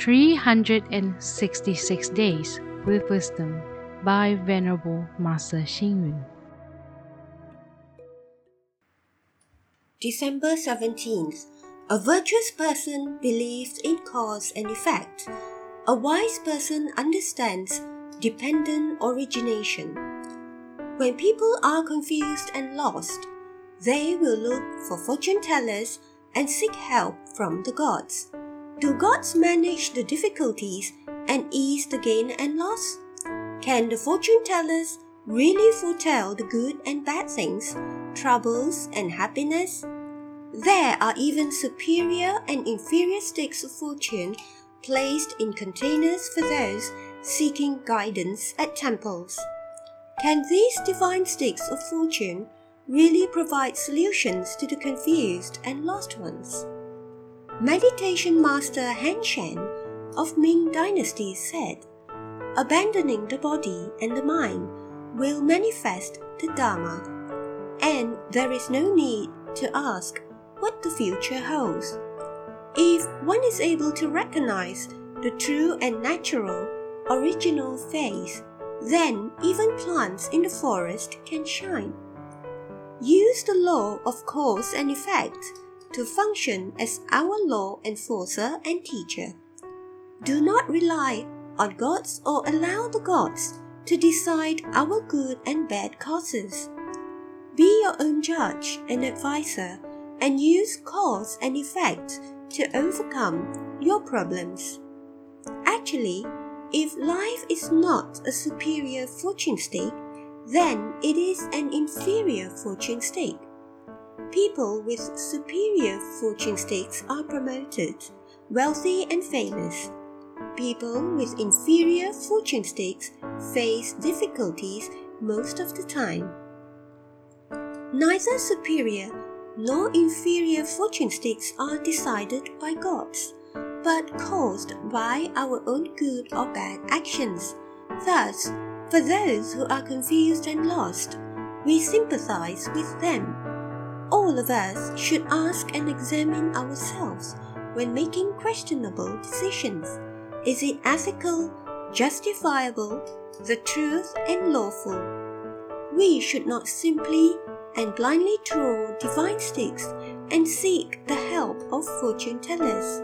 366 Days with Wisdom by Venerable Master Xing Yun. December 17th. A virtuous person believes in cause and effect. A wise person understands dependent origination. When people are confused and lost, they will look for fortune tellers and seek help from the gods. Do gods manage the difficulties and ease the gain and loss? Can the fortune tellers really foretell the good and bad things, troubles and happiness? There are even superior and inferior sticks of fortune placed in containers for those seeking guidance at temples. Can these divine sticks of fortune really provide solutions to the confused and lost ones? Meditation master Han Shan of Ming Dynasty said, Abandoning the body and the mind will manifest the Dharma, and there is no need to ask what the future holds. If one is able to recognize the true and natural, original face, then even plants in the forest can shine. Use the law of cause and effect to function as our law enforcer and teacher. Do not rely on gods or allow the gods to decide our good and bad causes. Be your own judge and advisor and use cause and effect to overcome your problems. Actually, if life is not a superior fortune stake, then it is an inferior fortune stake. People with superior fortune stakes are promoted, wealthy and famous. People with inferior fortune stakes face difficulties most of the time. Neither superior nor inferior fortune stakes are decided by gods, but caused by our own good or bad actions. Thus, for those who are confused and lost, we sympathize with them. All of us should ask and examine ourselves when making questionable decisions. Is it ethical, justifiable, the truth, and lawful? We should not simply and blindly throw divine sticks and seek the help of fortune tellers.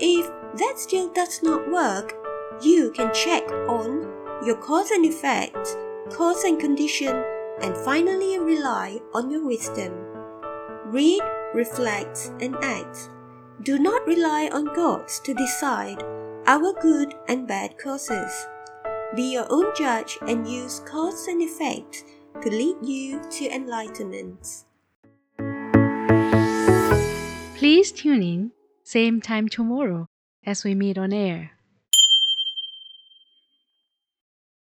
If that still does not work, you can check on your cause and effect, cause and condition, and finally rely on your wisdom. Read, reflect, and act. Do not rely on gods to decide our good and bad causes. Be your own judge and use cause and effect to lead you to enlightenment. Please tune in, same time tomorrow as we meet on air.